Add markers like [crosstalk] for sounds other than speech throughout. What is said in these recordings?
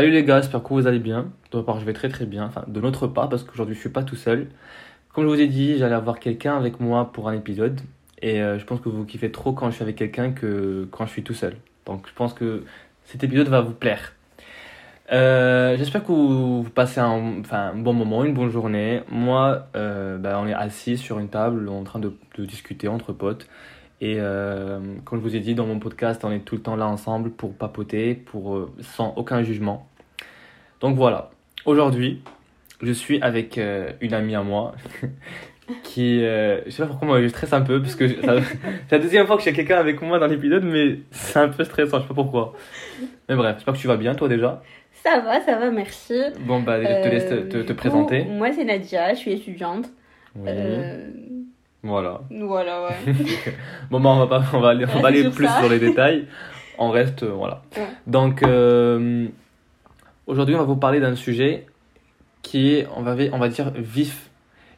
Salut les gars, j'espère que vous allez bien. De ma part, je vais très très bien. De notre part, parce qu'aujourd'hui, je suis pas tout seul. Comme je vous ai dit, j'allais avoir quelqu'un avec moi pour un épisode. Et euh, je pense que vous kiffez trop quand je suis avec quelqu'un que quand je suis tout seul. Donc, je pense que cet épisode va vous plaire. Euh, J'espère que vous, passez un, bon moment, une bonne journée. Moi, euh, bah, on est assis sur une table en train de, discuter entre potes. Et comme je vous ai dit dans mon podcast, on est tout le temps là ensemble pour papoter, pour, sans aucun jugement. Donc voilà, aujourd'hui, je suis avec euh, une amie à moi [laughs] qui, euh, je sais pas pourquoi moi je stresse un peu parce que ça- [laughs] c'est la deuxième fois que j'ai quelqu'un avec moi dans l'épisode, mais c'est un peu stressant, je sais pas pourquoi. Mais bref, j'espère que tu vas bien toi déjà. Ça va, ça va, merci. Bon bah je te laisse te, Euh, te- coup, présenter. Moi, c'est Nadia, je suis étudiante. Oui, Euh, voilà. voilà, ouais. [laughs] Bon, bah, on va pas, on va aller, on va aller plus ça. sur les détails. On reste, euh, voilà. Ouais. Donc, euh, aujourd'hui, on va vous parler d'un sujet qui est, on va, on va dire, vif.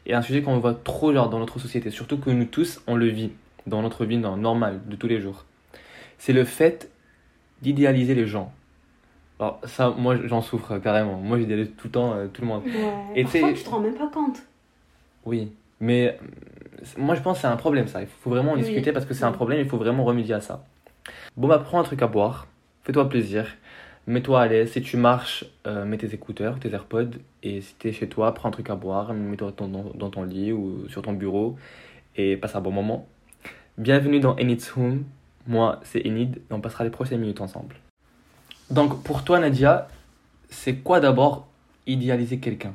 Et un sujet qu'on voit trop, genre, dans notre société. Surtout que nous tous, on le vit dans notre vie normale, de tous les jours. C'est le fait d'idéaliser les gens. Alors, ça, moi, j'en souffre carrément. Moi, j'idéalise tout le temps, euh, tout le monde. ouais. Et Parfois, tu te rends même pas compte. Oui, mais euh, moi je pense que c'est un problème ça. Il faut vraiment en Oui. discuter parce que c'est un problème, il faut vraiment remédier à ça. Bon bah prends un truc à boire, fais-toi plaisir, mets-toi à l'aise. Si tu marches, euh, mets tes écouteurs, tes AirPods et si t'es chez toi, prends un truc à boire, mets-toi dans, ton lit ou sur ton bureau et passe un bon moment. Bienvenue dans Enid's Home, moi c'est Enid et on passera les prochaines minutes ensemble. Donc pour toi Nadia, c'est quoi d'abord idéaliser quelqu'un?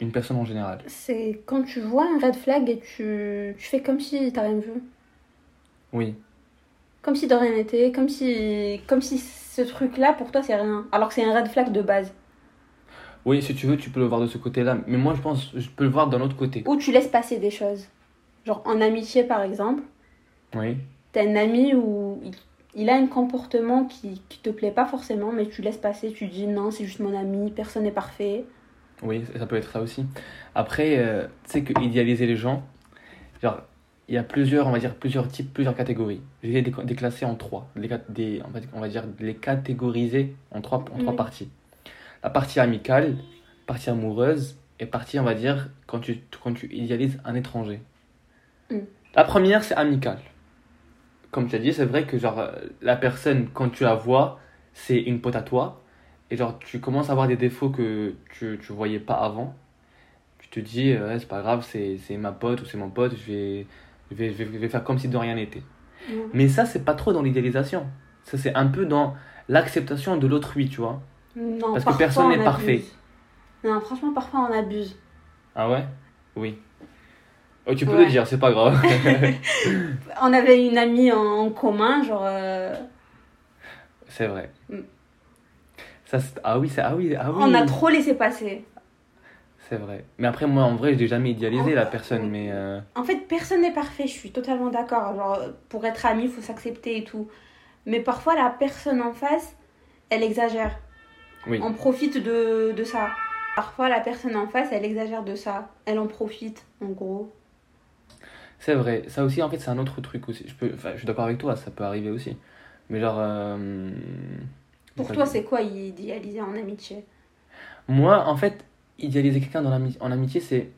Une personne en général? C'est quand tu vois un red flag et tu, tu fais comme si t'as rien vu. Oui. Comme si de rien n'était, comme si, comme si ce truc-là, pour toi, c'est rien. Alors que c'est un red flag de base. Oui, si tu veux, tu peux le voir de ce côté-là. Mais moi, je pense, je peux le voir d'un autre côté. Ou tu laisses passer des choses. Genre en amitié, par exemple. Oui. T'as un ami où il, a un comportement qui, qui te plaît pas forcément, mais tu laisses passer, tu dis non, c'est juste mon ami, personne n'est parfait. Oui, ça peut être ça aussi. Après, euh, tu sais que idéaliser les gens, genre, il y a plusieurs, on va dire, plusieurs types, plusieurs catégories. Je vais les déclasser en trois. Les, des, on, va, dire les catégoriser en trois, en trois parties. La partie amicale, partie amoureuse et partie, on va dire, quand tu, quand tu idéalises un étranger. Mm. La première, c'est amicale. Comme tu as dit, c'est vrai que genre, la personne, quand tu la vois, c'est une pote à toi. Et genre, tu commences à avoir des défauts que tu, tu voyais pas avant. Tu te dis, c'est pas grave, c'est c'est ma pote ou c'est mon pote, je vais, je vais, je vais, je vais faire comme si de rien n'était. Mais ça, c'est pas trop dans l'idéalisation. Ça, c'est un peu dans l'acceptation de l'autrui, tu vois. Non, Parce que personne on n'est parfait. Non, franchement, parfois on abuse. Ah ouais? Oui. Oh, tu peux Ouais. le dire, c'est pas grave. [laughs] On avait une amie en, en commun, genre. euh, c'est vrai. Mm. Ça, ah oui, c'est ah oui, ah oui. On a trop laissé passer. C'est vrai. Mais après, moi, en vrai, je l'ai jamais idéalisé, la personne, mais... euh, En fait, personne n'est parfait, je suis totalement d'accord. Genre, pour être ami, il faut s'accepter et tout. Mais parfois, la personne en face, elle exagère. Oui. On profite de, de ça. Parfois, la personne en face, elle exagère de ça. Elle en profite, en gros. C'est vrai, ça aussi en fait c'est un autre truc aussi. Je, peux, enfin, je suis d'accord avec toi, ça peut arriver aussi. Mais genre... euh, Pour toi, c'est quoi idéaliser en amitié? Moi en fait, idéaliser quelqu'un dans en amitié c'est...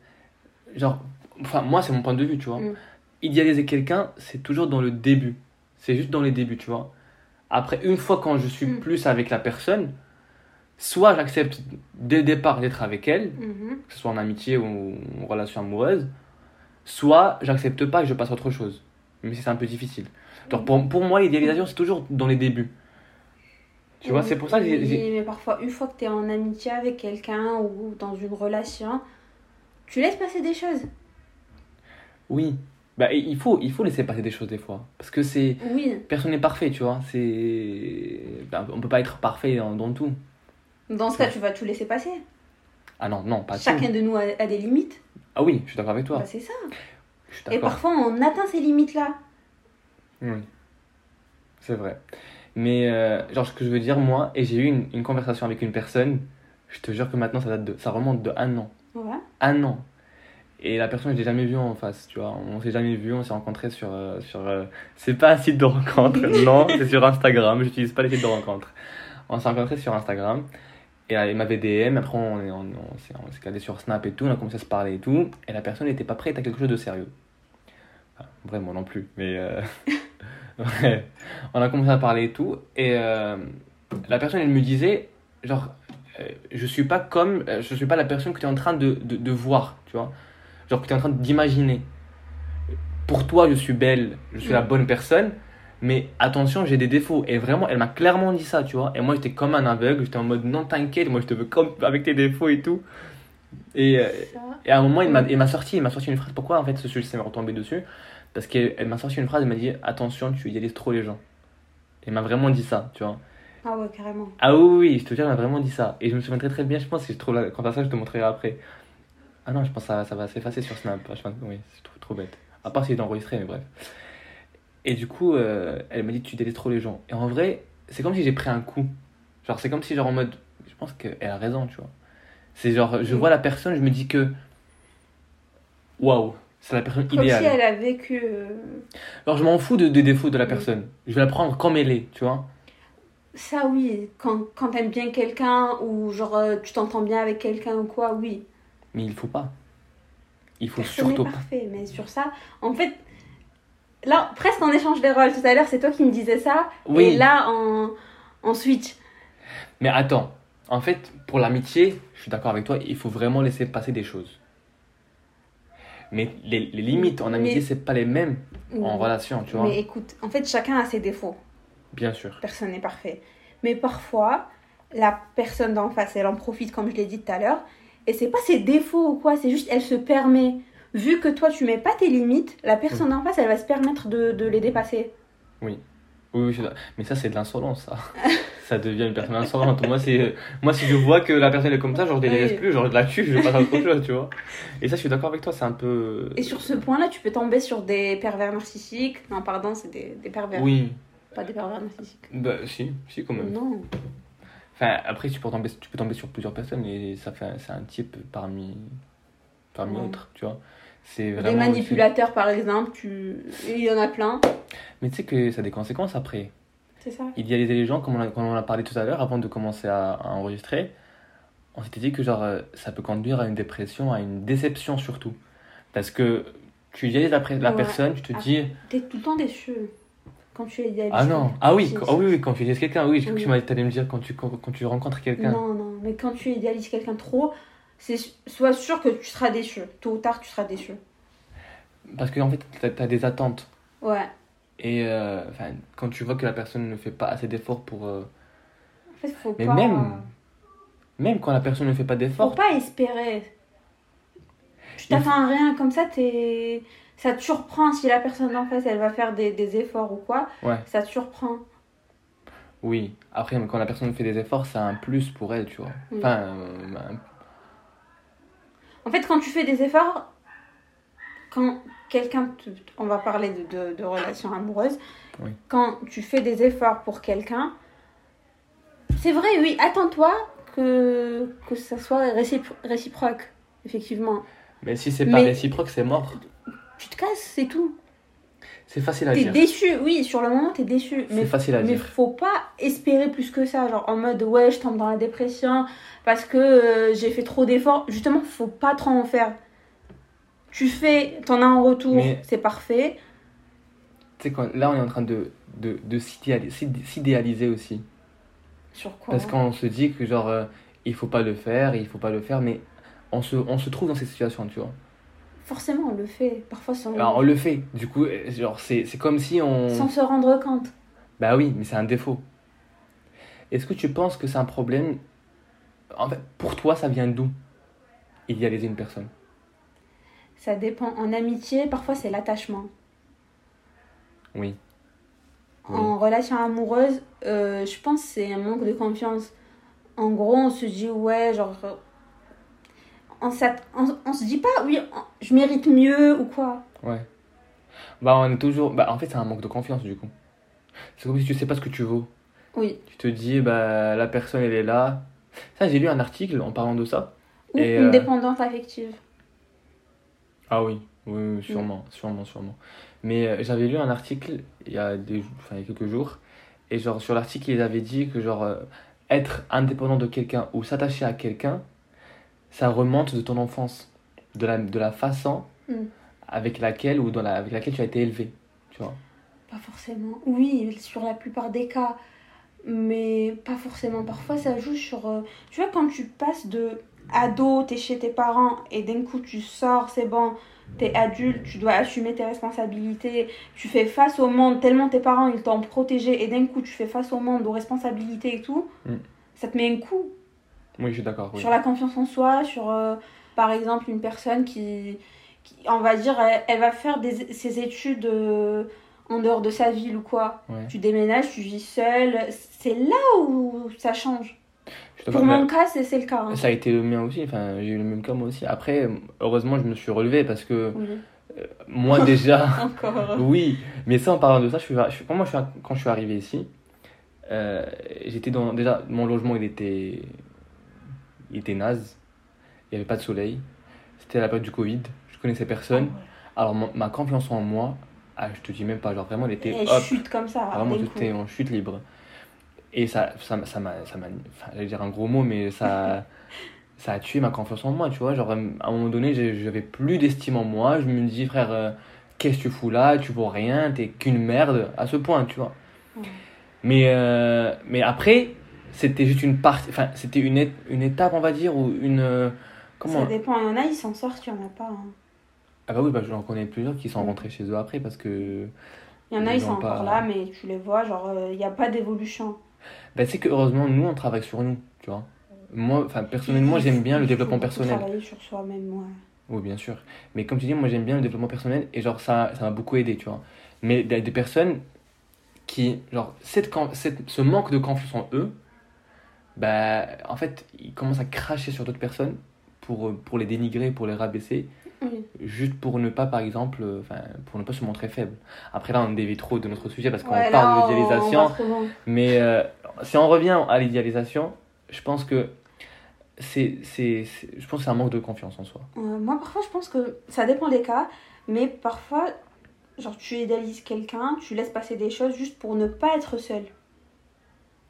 Genre... Enfin moi c'est mon point de vue, tu vois. Mm. Idéaliser quelqu'un c'est toujours dans le début. C'est juste dans les débuts, tu vois. Après, une fois quand je suis Mm. plus avec la personne, soit j'accepte dès le départ d'être avec elle, Mhm. que ce soit en amitié ou en relation amoureuse, soit j'accepte pas et je passe à autre chose. Mais c'est un peu difficile. Donc pour, pour moi, l'idéalisation, c'est toujours dans les débuts. Tu vois, c'est pour ça que j'ai- mais parfois, une fois que tu es en amitié avec quelqu'un ou dans une relation, tu laisses passer des choses. Oui. Bah, il faut, il faut laisser passer des choses des fois. Parce que c'est. Oui, Personne n'est parfait, tu vois. C'est. bah, on peut pas être parfait dans, dans tout. dans ce cas, tu vas tout laisser passer. Ah non, non, pas tout. Chacun de nous a, a des limites. Ah oui, je suis d'accord avec toi. Bah, c'est ça. Je suis Et parfois, on atteint ces limites-là. Oui. C'est vrai. Mais, euh, genre, ce que je veux dire, moi, et j'ai eu une, une conversation avec une personne, je te jure que maintenant, ça, date de, ça remonte de un an. Ouais. Un an. Et la personne, je l'ai jamais vue en face, tu vois. On s'est jamais vu, on s'est rencontrés sur. euh, sur euh, c'est pas un site de rencontre, [laughs] non, c'est sur Instagram, j'utilise pas les sites de rencontre. On s'est rencontrés sur Instagram. Et elle m'avait DM, après on, on, on s'est on s'est calé sur Snap et tout, on a commencé à se parler et tout. Et la personne n'était pas prête à quelque chose de sérieux. Enfin, vraiment non plus, mais. [laughs] ouais. On a commencé à parler et tout. Et euh, la personne, elle me disait, genre, euh, je suis pas comme. euh, Je suis pas la personne que tu es en train de, de, de voir, tu vois. Genre que tu es en train d'imaginer. Pour toi, je suis belle, je suis la bonne personne. Mais attention, j'ai des défauts. Et vraiment, elle m'a clairement dit ça, tu vois. Et moi, j'étais comme un aveugle. J'étais en mode, non, t'inquiète, moi, je te veux comme avec tes défauts et tout. Et, euh, et à un moment, il m'a, il m'a sorti, il m'a sorti une phrase. Pourquoi, en fait, ce sujet s'est retombé dessus? Parce qu'elle elle m'a sorti une phrase, elle m'a dit, attention, tu idéalises trop les gens. Elle m'a vraiment dit ça, tu vois. Ah ouais, carrément. Ah oui, oui, je te jure, elle m'a vraiment dit ça. Et je me souviens très très bien, je pense que je trouve la conversation, je te montrerai après. Ah non, je pense que ça, ça va s'effacer sur Snap. Je pense, oui, c'est trop, trop bête. À part si est enregistré, mais bref. Et du coup, euh, elle m'a dit tu délaisses trop les gens. Et en vrai, c'est comme si j'ai pris un coup. Genre, c'est comme si, genre, en mode. Je pense qu'elle a raison, tu vois. C'est genre, je Mm. vois la personne, je me dis que. Waouh, c'est la personne Comme idéale. si elle a vécu. euh, Alors, je m'en fous de- des défauts de la personne. Je vais la prendre comme elle est, tu vois. Ça, oui. Quand, quand t'aimes bien quelqu'un ou genre euh, tu t'entends bien avec quelqu'un ou quoi, oui. Mais il faut pas. Il faut Personne n'est surtout pas. parfait. Mais sur ça, en fait, là, presque en échange des rôles. Tout à l'heure, c'est toi qui me disais ça. Oui. Et là, en, en switch. Mais attends, en fait, pour l'amitié, je suis d'accord avec toi, il faut vraiment laisser passer des choses. Mais les, les limites en amitié, Mais- c'est pas les mêmes en relation, tu vois. Mais écoute, en fait, chacun a ses défauts. Bien sûr. Personne n'est parfait. Mais parfois, la personne d'en face, elle en profite, comme je l'ai dit tout à l'heure. Et c'est pas ses défauts ou quoi, c'est juste, elle se permet. Vu que toi, tu mets pas tes limites, la personne d'en face, elle va se permettre de, de les dépasser. Oui, oui, d'accord. mais ça, c'est de l'insolence, ça. [laughs] ça devient une personne insolente. Moi, c'est... Moi, si je vois que la personne est comme ça, genre, je ne Oui. plus, genre, je la tue, je passe à autre chose, tu vois. Et ça, je suis d'accord avec toi, c'est un peu. Et sur ce point-là, tu peux tomber sur des pervers narcissiques. Non, pardon, c'est des, des pervers. Oui, Pas des pervers narcissiques. bah, si, si, quand même. Non. Enfin, après, tu peux tomber, tu peux tomber sur plusieurs personnes et ça fait, c'est un type parmi, parmi Ouais. autres, tu vois. C'est Des vraiment. manipulateurs, par exemple, tu... il y en a plein. Mais tu sais que ça a des conséquences après. C'est ça. Idéaliser les gens, comme on, a, comme on en a parlé tout à l'heure, avant de commencer à, à enregistrer, on s'était dit que genre, euh, ça peut conduire à une dépression, à une déception surtout. Parce que tu idéalises la, pré- la Ouais. personne, tu te Ah. dis. T'es tout le temps déçu quand tu es idéaliste. Ah non, ah oui, quand- oui, oui, quand tu idéalises quelqu'un, oui, je crois que Oui. tu t'allais me dire quand tu, quand, quand tu rencontres quelqu'un. Non, non, mais quand tu idéalises quelqu'un trop, c'est sois sûr que tu seras déçu. Tôt ou tard, tu seras déçu. Parce que en fait, t'as as des attentes. Ouais. Et euh, quand tu vois que la personne ne fait pas assez d'efforts pour. euh, En fait, faut Mais pas. même, même quand la personne ne fait pas Faut d'efforts, pas espérer. Tu t'attends à rien comme ça, t'es. Ça te surprend si la personne en face elle va faire des, des efforts ou quoi. Ouais. Ça te surprend. oui. Après, quand la personne fait des efforts, c'est un plus pour elle, tu vois. Oui. Enfin, euh, En fait, quand tu fais des efforts, quand quelqu'un. On va parler de, de, de relations amoureuses. Oui. Quand tu fais des efforts pour quelqu'un, c'est vrai, oui, attends-toi que, que ça soit récipro- réciproque, effectivement. mais si c'est pas Mais- réciproque, c'est mort. Tu te casses, c'est tout. C'est facile à T'es dire. déçu, oui, sur le moment, t'es déçu. C'est Mais, facile à mais dire. faut pas espérer plus que ça. Genre en mode, ouais, je tombe dans la dépression parce que euh, j'ai fait trop d'efforts. Justement, faut pas trop en faire. Tu fais, t'en as en retour, Mais- c'est parfait. Tu sais, là, on est en train de, de, de s'idéali- s'id- s'idéaliser aussi. Sur quoi Parce qu'on se dit que, genre, euh, il faut pas le faire, il faut pas le faire, mais on se, on se trouve dans cette situation, tu vois. Forcément, on le fait. Parfois sans, Alors, on le fait. Du coup, euh, genre, c'est c'est comme si on. sans se rendre compte. Bah oui, mais c'est un défaut. Est-ce que tu penses que c'est un problème? En fait, pour toi, ça vient d'où? Idéaliser une personne. Ça dépend. En amitié, parfois c'est l'attachement. Oui. Oui. En relation amoureuse, euh, je pense que c'est un manque de confiance. En gros, on se dit, ouais, genre. euh, On, on, on se dit pas, oui, on- je mérite mieux ou quoi. Ouais. Bah, on est toujours. Bah, en fait, c'est un manque de confiance, du coup. C'est comme si tu sais pas ce que tu vaux. Oui. Tu te dis, bah, la personne, elle est là. Ça, j'ai lu un article en parlant de ça. Ou une euh, dépendance affective. Ah oui, oui, oui, sûrement, sûrement, sûrement. Mais euh, j'avais lu un article il y a des, enfin, il y a quelques jours, et genre sur l'article, ils avaient dit que genre euh, être indépendant de quelqu'un ou s'attacher à quelqu'un, ça remonte de ton enfance, de la, de la façon Mm. avec laquelle ou dans la, avec laquelle tu as été élevé. Tu vois. Pas forcément. Oui, sur la plupart des cas. Mais pas forcément. Parfois, ça joue sur. euh, Tu vois, quand tu passes de ado, t'es chez tes parents et d'un coup tu sors, c'est bon, t'es adulte, tu dois assumer tes responsabilités, tu fais face au monde tellement tes parents ils t'ont protégé et d'un coup tu fais face au monde, aux responsabilités et tout. Mm. Ça te met un coup Oui, je suis d'accord. oui. sur la confiance en soi, sur euh, par exemple une personne qui, qui, on va dire, elle, elle va faire des, ses études euh, en dehors de sa ville ou quoi. Ouais. Tu déménages, tu vis seule, c'est là où ça change. Pour mon cas, c'est le cas. hein. Ça a été le mien aussi, enfin, j'ai eu le même cas moi aussi. Après, heureusement, je me suis relevé parce que Oui. moi déjà. [laughs] Encore. Oui, mais ça en parlant de ça, je suis, je quand, moi, je suis, quand je suis arrivé ici, euh, j'étais dans. Déjà, mon logement il était. Il était naze. Il n'y avait pas de soleil. C'était à la période du Covid. Je connaissais personne. Alors, mon- ma confiance en moi, ah, je te dis même pas, genre vraiment, elle était Elle chute comme ça. Vraiment, j'étais en chute libre. Et ça, ça, m'a- ça m'a. Enfin, j'allais dire un gros mot, mais ça. [laughs] ça a tué ma confiance en moi, tu vois. Genre, à un moment donné, j'avais plus d'estime en moi. Je me dis, frère, euh, qu'est-ce que tu fous là? Tu vaux rien, t'es qu'une merde, à ce point, tu vois. Ouais. Mais, euh, mais après, c'était juste une partie. Enfin, c'était une, é- une étape, on va dire, ou une. euh, Comment? Ça dépend, il y en a, ils s'en sortent, il y en a pas. hein. Ah, bah oui, bah, j'en connais plusieurs qui sont rentrés chez eux après parce que. Il y en a, Ils sont pas- encore là, mais tu les vois, genre, il n'y a pas d'évolution. Bah, c'est que heureusement, nous, on travaille sur nous, tu vois. Moi, enfin, personnellement, j'aime bien le développement personnel. travailler sur soi-même, ouais. Oui, bien sûr. Mais comme tu dis, moi j'aime bien le développement personnel et genre ça ça m'a beaucoup aidé, tu vois. Mais il y a des personnes qui, genre, cette, ce manque de confiance en eux, bah, en fait, ils commencent à cracher sur d'autres personnes pour, pour les dénigrer, pour les rabaisser, Oui. juste pour ne pas, par exemple, euh, pour ne pas se montrer faible. Après, là, on dévie trop de notre sujet parce qu'on Ouais, parle on- de on l'idéalisation. va trop loin. Mais euh, si on revient à l'idéalisation, je pense que c'est, c'est, je pense c'est un manque de confiance en soi. Euh, moi, parfois, je pense que ça dépend des cas, mais parfois, genre, tu idéalises quelqu'un, tu laisses passer des choses juste pour ne pas être seul.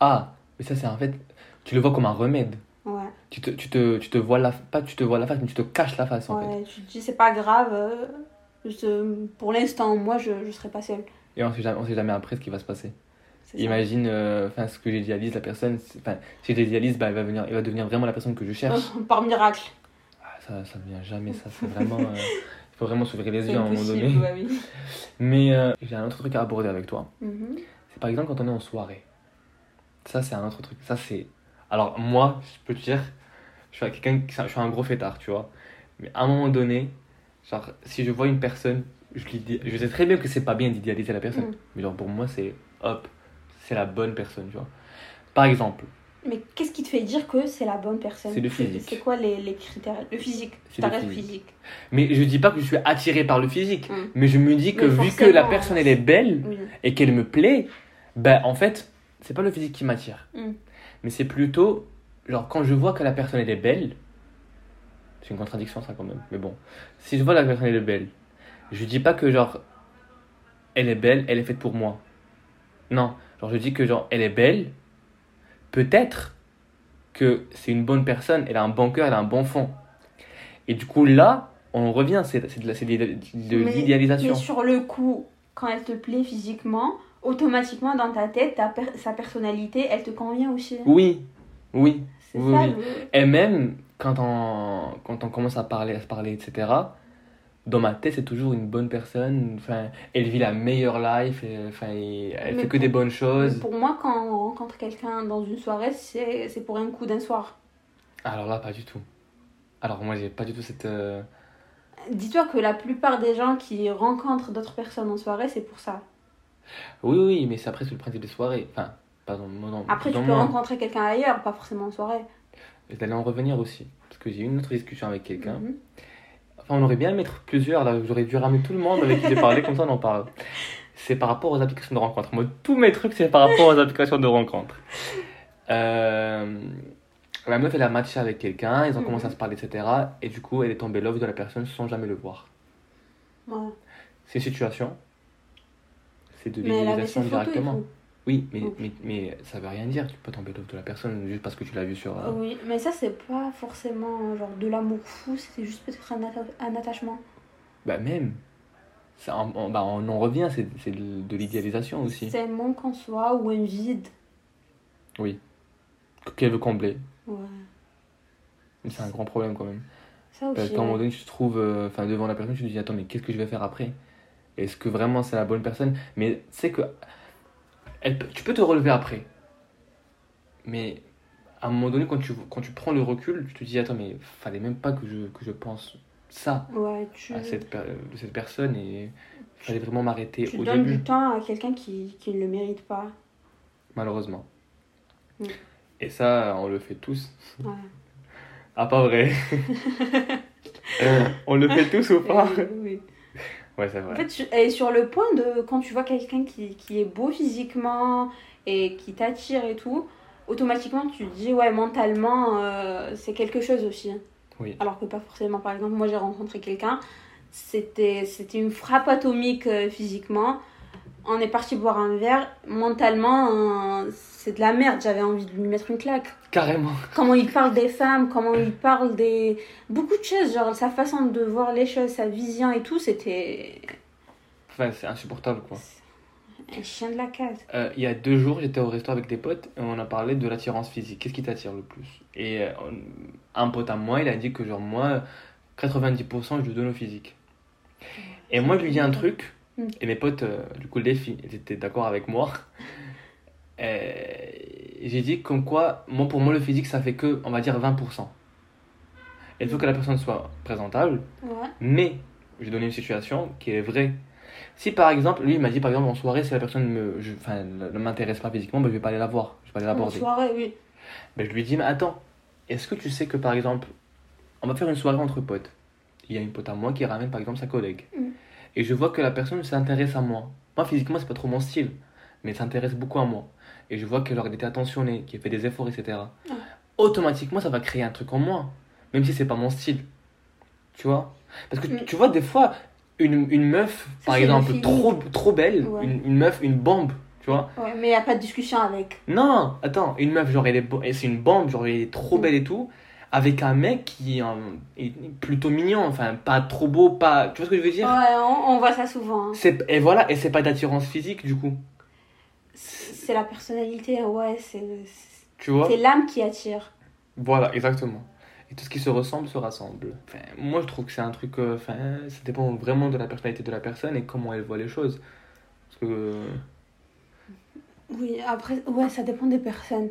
Ah, mais ça c'est en fait, tu le vois comme un remède. Ouais, Tu te, tu te, tu te vois la, pas tu te vois la face, mais tu te caches la face en fait. tu te dis, c'est pas grave, euh, euh, pour l'instant, moi, je, je serai pas seule. Et on sait jamais, on sait jamais après ce qui va se passer. Imagine, euh, enfin ce que j'idéalise la personne, enfin si j'idéalise, bah, il va venir, il va devenir vraiment la personne que je cherche. [laughs] Par miracle. Ah, ça, ça vient jamais, ça c'est vraiment, euh, il [laughs] faut vraiment s'ouvrir les yeux à un moment donné. ouais, oui. [laughs] Mais euh, j'ai un autre truc à aborder avec toi. Mhm. C'est par exemple quand on est en soirée. Ça, c'est un autre truc. Ça, c'est. Alors, moi, je peux te dire, je suis quelqu'un je suis un gros fêtard, tu vois. Mais à un moment donné, genre, si je vois une personne, je, je sais très bien que c'est pas bien d'idéaliser la personne. Mm. Mais genre, pour moi, c'est hop, c'est la bonne personne, tu vois. Par exemple, Mais qu'est-ce qui te fait dire que c'est la bonne personne? C'est le physique. C'est quoi les, les critères? Le physique. Ça le physique. physique. mais je dis pas que je suis attiré par le physique, Mm. mais je me dis que Mais vu que la personne elle est belle Oui. et qu'elle me plaît, ben en fait, c'est pas le physique qui m'attire. Mm. Mais c'est plutôt, genre, quand je vois que la personne elle est belle, c'est une contradiction ça quand même, mais bon, si je vois la personne elle est belle, je dis pas que genre, elle est belle, elle est faite pour moi. Non, genre, je dis que genre, elle est belle, peut-être que c'est une bonne personne, elle a un bon cœur, elle a un bon fond. Et du coup, là, on revient, c'est de l'idéalisation. Mais sur le coup, quand elle te plaît physiquement, automatiquement dans ta tête, ta per- sa personnalité, elle te convient aussi. Oui, oui. C'est oui, ça oui. le- Et même quand on, quand on commence à parler, à se parler, etc., dans ma tête, c'est toujours une bonne personne. Enfin, elle vit la meilleure life, et, enfin, elle Mais fait que pour- des bonnes choses. Pour moi, quand on rencontre quelqu'un dans une soirée, c'est c'est pour un coup d'un soir. Alors là, pas du tout. Alors moi, j'ai pas du tout cette. euh, Dis-toi que la plupart des gens qui rencontrent d'autres personnes en soirée, c'est pour ça. Oui, oui, mais c'est après, c'est le principe des soirées. Enfin, pardon, non, non. Après, tu peux rencontrer quelqu'un ailleurs, pas forcément en soirée. D'aller en revenir aussi. Parce que j'ai eu une autre discussion avec quelqu'un. Mhm. Enfin, on aurait bien mettre plusieurs, là, j'aurais dû ramener tout le monde avec qui j'ai parlé, comme ça on en parle. C'est par rapport aux applications de rencontres. Moi, tous mes trucs, c'est par rapport aux applications de rencontres. Euh, la meuf, elle a matché avec quelqu'un, ils ont Mhm. commencé à se parler, etc. Et du coup, elle est tombée love de la personne sans jamais le voir. Ouais. C'est une situation. C'est de l'idéalisation photos directement. Oui, mais, Ok. mais, mais ça veut rien dire. Tu peux tomber l'offre de la personne juste parce que tu l'as vu sur. euh, Oui, mais ça, c'est pas forcément genre de l'amour fou, c'est juste peut-être un, atta- un attachement. Bah, même. Ça, on, on- bah, on en revient, c'est de, de l'idéalisation aussi. C'est un manque en soi ou un vide. Qu'elle veut combler. Ouais, Mais C'est un grand problème quand même. ça Parce aussi. qu'à un moment donné, tu te trouves euh, devant la personne, tu te dis Attends, mais qu'est-ce que je vais faire après? Est-ce que vraiment c'est la bonne personne? Mais c'est que. Elle, tu peux te relever après. Mais à un moment donné, quand tu, quand tu prends le recul, tu te dis Attends, mais fallait même pas que je, que je pense ça Ouais, tu, à cette, per- cette personne et il fallait vraiment m'arrêter tu donnes du temps à quelqu'un qui, qui ne le mérite pas. malheureusement. Mm. Et ça, on le fait tous. Ouais. Ah, pas vrai [laughs] [laughs] On le fait tous ou pas? Oui, oui. Ouais, c'est En vrai. fait, tu es sur le point de, quand tu vois quelqu'un qui, qui est beau physiquement et qui t'attire et tout, automatiquement tu te dis, ouais, mentalement, euh, c'est quelque chose aussi. hein. Oui. Alors que pas forcément. Par exemple, moi j'ai rencontré quelqu'un, c'était c'était une frappe atomique euh, physiquement. On est parti boire un verre. Mentalement, euh, c'est de la merde. J'avais envie de lui mettre une claque. Carrément. [laughs] Comment il parle des femmes, comment il parle des. Beaucoup de choses, genre sa façon de voir les choses, sa vision et tout, c'était Enfin, c'est insupportable, quoi. un chien de la case. Euh, il y a deux jours, j'étais au resto avec des potes et on a parlé de l'attirance physique. Qu'est-ce qui t'attire le plus? Et euh, un pote à moi, il a dit que genre moi, 90% je le donne au physique. Et moi, je lui dis un truc, Mm. et mes potes, euh, du coup les filles, étaient d'accord avec moi. [laughs] J'ai dit comme quoi, moi pour moi le physique ça fait que, on va dire 20%. Il faut que la personne soit présentable, Ouais. mais je vais donner une situation qui est vraie. Si par exemple, lui il m'a dit par exemple en soirée, si la personne me, je- ne m'intéresse pas physiquement, ben, je vais pas aller la voir, je vais pas aller En l'aborder. soirée, oui. Ben, je lui dis, mais attends, est-ce que tu sais que par exemple, on va faire une soirée entre potes. Il y a une pote à moi qui ramène par exemple sa collègue. Mm. Et je vois que la personne s'intéresse à moi. Moi physiquement, c'est pas trop mon style, mais elle s'intéresse beaucoup à moi. Et je vois qu'elle était attentionnée, qu'elle fait des efforts, etc. Automatiquement, ça va créer un truc en moi, même si c'est pas mon style. Tu vois? Parce que Mm. tu vois, des fois, une, une meuf, par exemple, trop, trop belle, Ouais. une, une meuf, une bombe, tu vois? Ouais, mais il n'y a pas de discussion avec. non, attends, une meuf, genre, elle est, c'est une bombe, genre, elle est trop Mm. belle et tout, avec un mec qui est plutôt mignon, enfin, pas trop beau, pas. Tu vois ce que je veux Ouais, dire on, on voit ça souvent. hein. c'est, Et voilà, et c'est pas d'attirance physique, du coup. C'est c'est la personnalité, ouais, c'est Tu vois? c'est l'âme qui attire. Voilà, exactement. Et tout ce qui se ressemble se rassemble. Enfin, moi, je trouve que c'est un truc. euh, Enfin, ça dépend vraiment de la personnalité de la personne et comment elle voit les choses. Parce que. euh, Oui, après, ouais, ça dépend des personnes.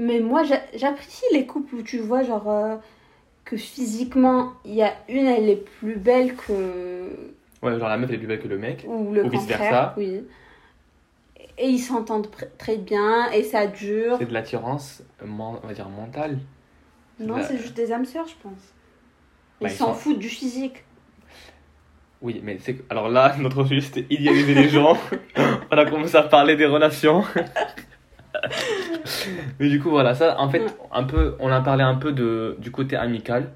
Mais moi, j'a- j'apprécie les couples où tu vois, genre, euh, que physiquement, il y a une, elle est plus belle que. Ouais, genre, la meuf, elle est plus belle que le mec. Ou le Ou contraire. vice-versa. Oui. Et ils s'entendent très bien, et ça dure. C'est de l'attirance, euh, on va dire, mentale. Non, la- c'est juste des âmes sœurs, je pense. Ils Bah, ils s'en sont- foutent du physique. Oui, mais c'est alors là, [laughs] notre sujet c'était idéaliser les gens. [laughs] On a commencé à parler des relations. [laughs] mais du coup, voilà, ça, en fait, un peu, on a parlé un peu de, du côté amical.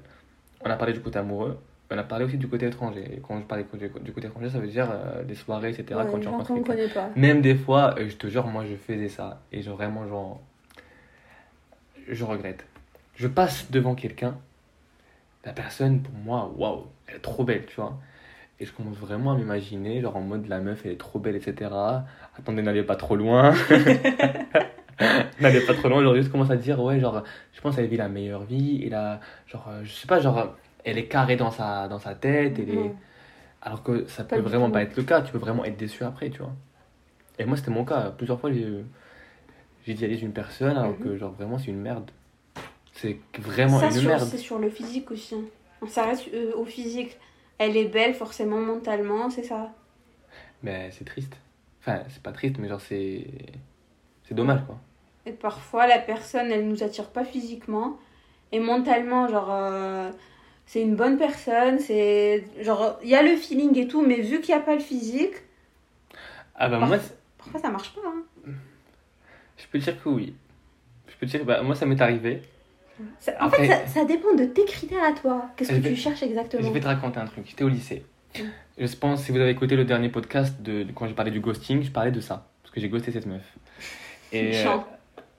On a parlé du côté amoureux. On a parlé aussi du côté étranger. Et quand je parlais du côté étranger, ça veut dire euh, des soirées, etc. Ouais, quand tu rencontres quelqu'un. Même des fois, euh, je te jure, moi je faisais ça. Et genre, vraiment, genre. Je regrette. Je passe devant quelqu'un. La personne, pour moi, waouh, elle est trop belle, tu vois. Et je commence vraiment à m'imaginer, genre en mode la meuf, elle est trop belle, etc. Attendez, n'allez pas trop loin. [laughs] [laughs] [laughs] n'allez pas trop loin. Genre, juste commence à dire, ouais, genre, je pense qu'elle vit la meilleure vie. Et là, genre, euh, je sais pas, genre, elle est carrée dans sa, dans sa tête. Elle est... Alors que ça Pas peut vraiment tout. pas être le cas, tu peux vraiment être déçu après, tu vois. Et moi, c'était mon cas. Plusieurs fois, j'ai j'idéalise une personne alors Mhm. que, genre, vraiment, c'est une merde. C'est vraiment Ça, une sur- merde. c'est sur le physique aussi. hein. On s'arrête euh, au physique. Elle est belle, forcément, mentalement, c'est ça. Mais c'est triste. Enfin, c'est pas triste, mais genre, c'est. C'est dommage, quoi. Et parfois, la personne, elle nous attire pas physiquement. Et mentalement, genre, euh, c'est une bonne personne. C'est. Genre, il y a le feeling et tout, mais vu qu'il n'y a pas le physique, Ah bah, Par- moi, parfois ça marche pas. hein. je peux dire que oui. Je peux dire, bah, moi, ça m'est arrivé. Ça- en Après- fait, ça, ça dépend de tes critères à toi. Qu'est-ce que vais- tu cherches exactement? Je vais te raconter un truc. J'étais au lycée. Mm. Je pense, si vous avez écouté le dernier podcast de, de- quand j'ai parlé du ghosting, je parlais de ça. Parce que j'ai ghosté cette meuf. Et, Méchant.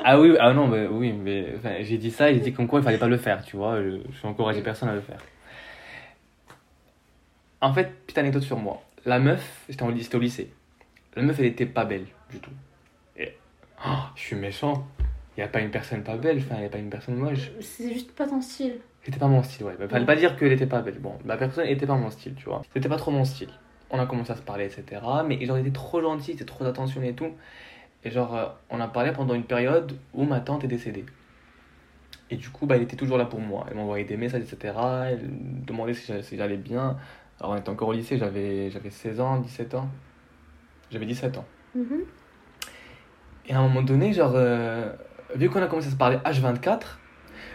Ah oui, ah non, mais oui, mais enfin, j'ai dit ça j'ai dit comme quoi il fallait pas le faire, tu vois. Je, suis encouragé personne à le faire. En fait, petite anecdote sur moi. La meuf, j'étais au lycée. La meuf, elle était pas belle du tout. Et oh, je suis méchant. Il n'y a pas une personne pas belle, enfin, il n'y a pas une personne moche. C'est juste pas ton style. C'était pas mon style, ouais. Il fallait pas dire qu'elle était pas belle. Bon, la personne était pas mon style, tu vois. C'était pas trop mon style. On a commencé à se parler, etc. Mais genre, il était trop gentil, c'était trop attentionné et tout. Et genre, euh, on a parlé pendant une période où ma tante est décédée. Et du coup, bah, elle était toujours là pour moi. Elle m'envoyait des messages, etc. Elle me demandait si j'allais, bien. Alors, on était encore au lycée, j'avais, j'avais 16 ans, 17 ans. J'avais 17 ans. Mhm. Et à un moment donné, genre, euh, vu qu'on a commencé à se parler H24,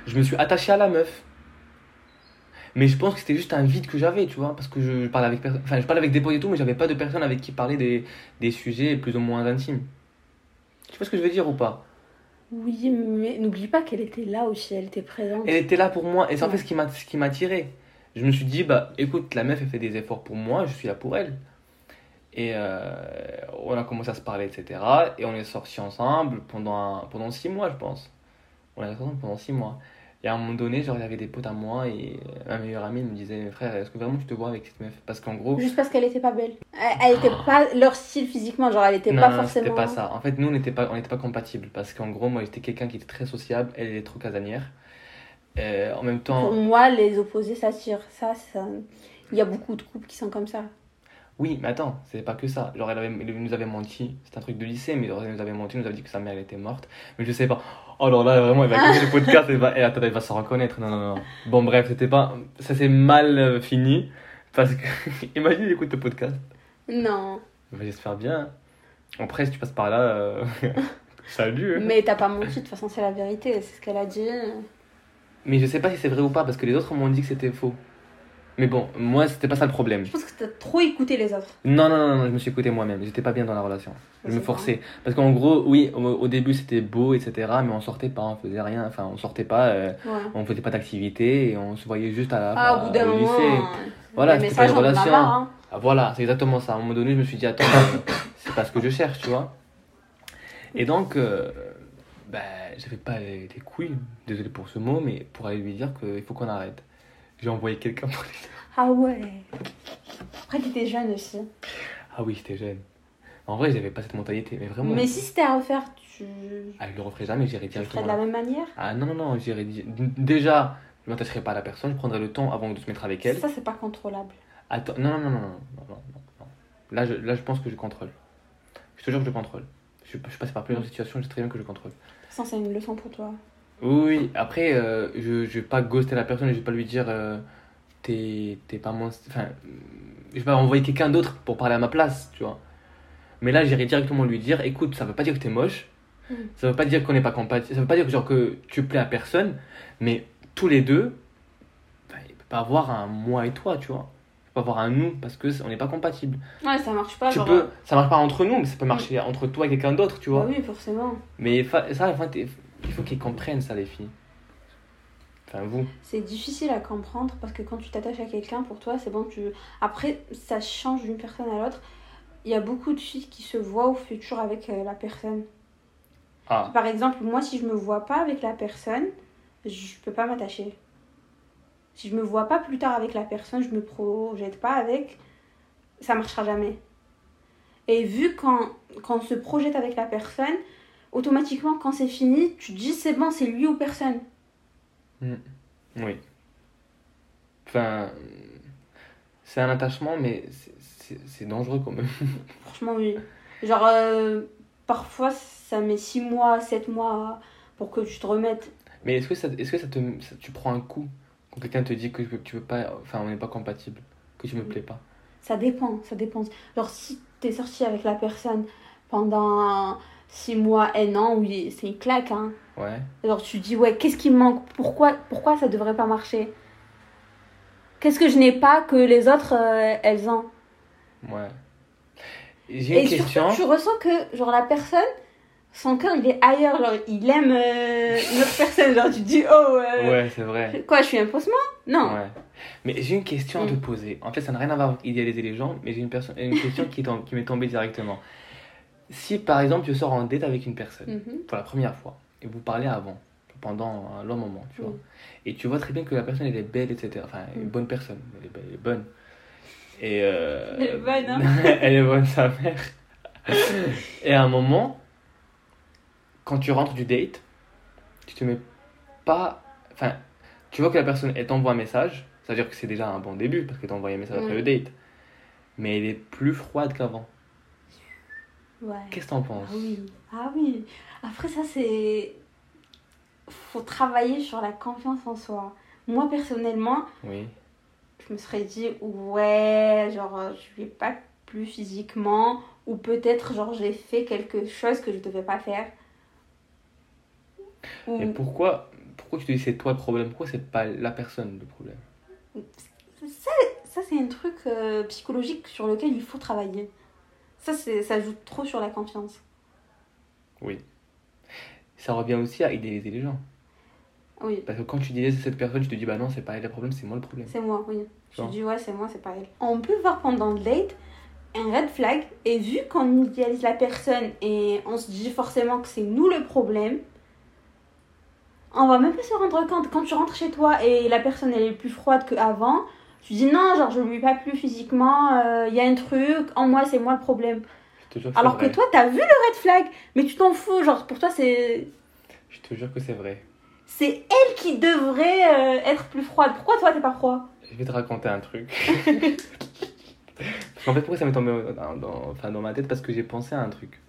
je me suis attaché à la meuf. Mais je pense que c'était juste un vide que j'avais, tu vois, parce que je, parlais avec. Enfin, je parlais avec des potes et tout, mais j'avais pas de personne avec qui parler des, des sujets plus ou moins intimes. Tu vois ce que je veux dire ou pas? Oui, mais n'oublie pas qu'elle était là aussi, elle était présente. Elle était là pour moi, et c'est en fait ce qui m'a ce qui m'a tiré. Je me suis dit, bah écoute, la meuf, elle fait des efforts pour moi, je suis là pour elle. Et euh, on a commencé à se parler, etc. Et on est sortis ensemble pendant, un- pendant six mois, je pense. On est restés ensemble pendant six mois. Et à un moment donné, genre, il y avait des potes à moi et ma meilleure amie me disait, frère, est-ce que vraiment tu te vois avec cette meuf? Parce qu'en gros, Juste parce qu'elle était pas belle. Elle, elle était pas leur style physiquement, genre elle était non, pas non, forcément. c'était pas ça. En fait, nous, on n'était pas, on n'était pas compatibles. Parce qu'en gros, moi, j'étais quelqu'un qui était très sociable, elle, est trop casanière. Euh, en même temps. Pour moi, les opposés s'attirent. Ça, ça. Il y a beaucoup de couples qui sont comme ça. Oui, mais attends, c'est pas que ça. Genre, elle, avait- elle nous avait menti. C'est un truc de lycée, mais genre, elle nous avait menti, elle nous avait dit que sa mère elle était morte. Mais je sais pas. Oh, alors là, vraiment, elle va écouter le podcast, elle va, et attends, elle va se reconnaître. Non, non, non. Bon, bref, c'était pas. Ça s'est mal euh, fini. Parce que. [laughs] Imagine, il écoute le podcast. Non. Bah, J'espère bien. Après, si tu passes par là. euh, [laughs] Salut. hein. Mais t'as pas menti, de toute façon, c'est la vérité. C'est ce qu'elle a dit. Mais je sais pas si c'est vrai ou pas, parce que les autres m'ont dit que c'était faux. Mais bon, moi, c'était pas ça le problème. Je pense que t'as trop écouté les autres. Non, non, non, non, je me suis écouté moi-même. J'étais pas bien dans la relation. Je me ça. forçais. Parce qu'en gros, oui, au, au début c'était beau, etc. Mais on sortait pas, on faisait rien. Enfin, on sortait pas, euh, Ouais. on faisait pas d'activité et on se voyait juste à la Ah, au bout d'un au moment. lycée. Voilà, les c'était pas une relation. marre, hein. Ah, voilà, c'est exactement ça. À un moment donné, je me suis dit, attends, [coughs] c'est pas ce que je cherche, tu vois. Et donc, euh, bah, j'avais pas les couilles, désolé pour ce mot, mais pour aller lui dire qu'il faut qu'on arrête. J'ai envoyé quelqu'un pour les. Ah ouais. Après, t'étais jeune aussi. Ah oui, j'étais jeune. En vrai, j'avais pas cette mentalité, mais vraiment. Mais si c'était à refaire, tu. Ah, je le referais jamais, j'irais directement. Tu ferais de la même manière? Ah non, non, non, j'irais. Déjà, je m'attacherais pas à la personne, je prendrais le temps avant de se mettre avec elle. Ça, c'est pas contrôlable. Attends, non, non, non, non, non, non, non. Là, je, là, je pense que je contrôle. Je te jure que je contrôle. Je, je passe par plusieurs mm. situations, je sais très bien que je contrôle. Ça, c'est une leçon pour toi. Oui, après, euh, je, je vais pas ghoster la personne, je vais pas lui dire euh, t'es pas mon. Enfin, je vais pas envoyer quelqu'un d'autre pour parler à ma place, tu vois. Mais là, j'irai directement lui dire écoute, ça veut pas dire que t'es moche, Mm. ça veut pas dire qu'on n'est pas compatible, ça veut pas dire que, genre, que tu plais à personne, mais tous les deux, enfin, il peut pas avoir un moi et toi, tu vois. Il peut pas avoir un nous parce que on n'est pas compatible. Ouais, ça marche pas. tu genre, peux, ça marche pas entre nous, mais ça peut marcher entre toi et quelqu'un d'autre, tu vois. Bah oui, forcément. Mais ça, enfin, t'es- il faut qu'ils comprennent ça, les filles. Enfin, vous. C'est difficile à comprendre parce que quand tu t'attaches à quelqu'un, pour toi, c'est bon. Tu... Après, ça change d'une personne à l'autre. Il y a beaucoup de filles qui se voient au futur avec euh, la personne. Ah, Par exemple, moi, si je me vois pas avec la personne, je peux pas m'attacher. Si je me vois pas plus tard avec la personne, je me projette pas avec, ça marchera jamais. Et vu quand, quand on se projette avec la personne, automatiquement, quand c'est fini, tu te dis c'est bon, c'est lui ou personne. oui. Enfin, c'est un attachement, mais c'est- dangereux quand même. [laughs] Franchement, oui. Genre, euh, parfois, ça met 6 mois, 7 mois pour que tu te remettes. Mais est-ce que, ça, est-ce que ça te, ça- tu prends un coup quand quelqu'un te dit que tu veux pas, enfin, on n'est pas compatible, que tu me plais pas? Ça dépend, ça dépend. Genre, si t'es sorti avec la personne pendant 6 mois, un an, oui, c'est une claque, hein. Ouais. Alors, tu dis, ouais, qu'est-ce qui me manque? Pourquoi, pourquoi ça devrait pas marcher? Qu'est-ce que je n'ai pas que les autres, euh, elles ont? Ouais. J'ai Et une question. surtout, tu ressens que, genre, la personne, son cœur, il est ailleurs. Genre, il aime euh, une autre personne. Genre, tu te dis, oh, euh, Ouais, c'est vrai. quoi, je suis un faussement Non. Ouais. Mais j'ai une question à te Mm. poser. En fait, ça n'a rien à voir avec idéaliser les gens, mais j'ai une, personne, une question qui m'est tombée directement. Si par exemple tu sors en date avec une personne Mhm. pour la première fois et vous parlez avant, pendant un long moment, tu vois, Oui. et tu vois très bien que la personne elle est belle, etc. Enfin, une Mm. bonne personne, elle est, belle, elle est bonne. Et euh, Elle est bonne, hein. [laughs] elle est bonne, sa mère. [laughs] et à un moment, quand tu rentres du date, tu te mets pas. Enfin, tu vois que la personne elle t'envoie un message, ça veut dire que c'est déjà un bon début parce qu'elle t'a envoyé un message après le date. Mais elle est plus froide qu'avant. Ouais. Qu'est-ce que t'en penses Ah oui, ah oui. Après ça c'est... Faut travailler sur la confiance en soi. Moi personnellement, Oui. je me serais dit ouais, genre je vais pas plus physiquement ou peut-être genre j'ai fait quelque chose que je devais pas faire. Ou... Et pourquoi, pourquoi tu te dis c'est toi le problème? Pourquoi c'est pas la personne le problème? Ça, ça c'est un truc euh, psychologique sur lequel il faut travailler. Ça, ça joue trop sur la confiance. Ça revient aussi à idéaliser les gens. Oui, Parce que quand tu idéalises cette personne, tu te dis bah non, c'est pas elle le problème, c'est moi le problème. c'est moi, oui. Je Bon. dis ouais, c'est moi, c'est pas elle. On peut voir pendant le date un red flag et vu qu'on idéalise la personne et on se dit forcément que c'est nous le problème, on va même pas se rendre compte. Quand tu rentres chez toi et la personne elle est plus froide qu'avant, tu dis non, genre je lui pas plus physiquement, il y a un truc, en moi c'est moi le problème. Je te jure que c'est Alors que vrai. toi t'as vu le red flag, mais tu t'en fous, genre pour toi c'est Je te jure que c'est vrai. c'est elle qui devrait euh, être plus froide. Pourquoi toi t'es pas froid? Je vais te raconter un truc. [laughs] Qu'en fait, pourquoi ça m'est tombé dans, dans- enfin, dans ma tête? Parce que j'ai pensé à un truc.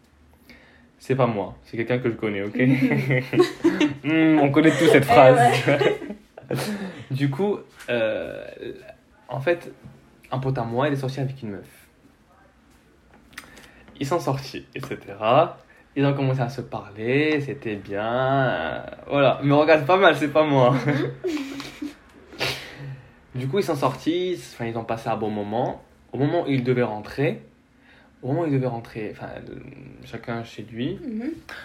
C'est pas moi, c'est quelqu'un que je connais, ok? [laughs] [laughs] Hmm, On connaît tous cette phrase. du coup, euh, en fait, un pote à moi, il est sorti avec une meuf. Ils sont sortis, etc. Ils ont commencé à se parler, c'était bien. euh, voilà, mais regarde, pas mal, c'est pas moi. [laughs] Du coup, ils sont sortis, enfin, ils ont passé un bon moment. Au moment où ils devaient rentrer, au moment où ils devaient rentrer, enfin, euh, chacun chez lui.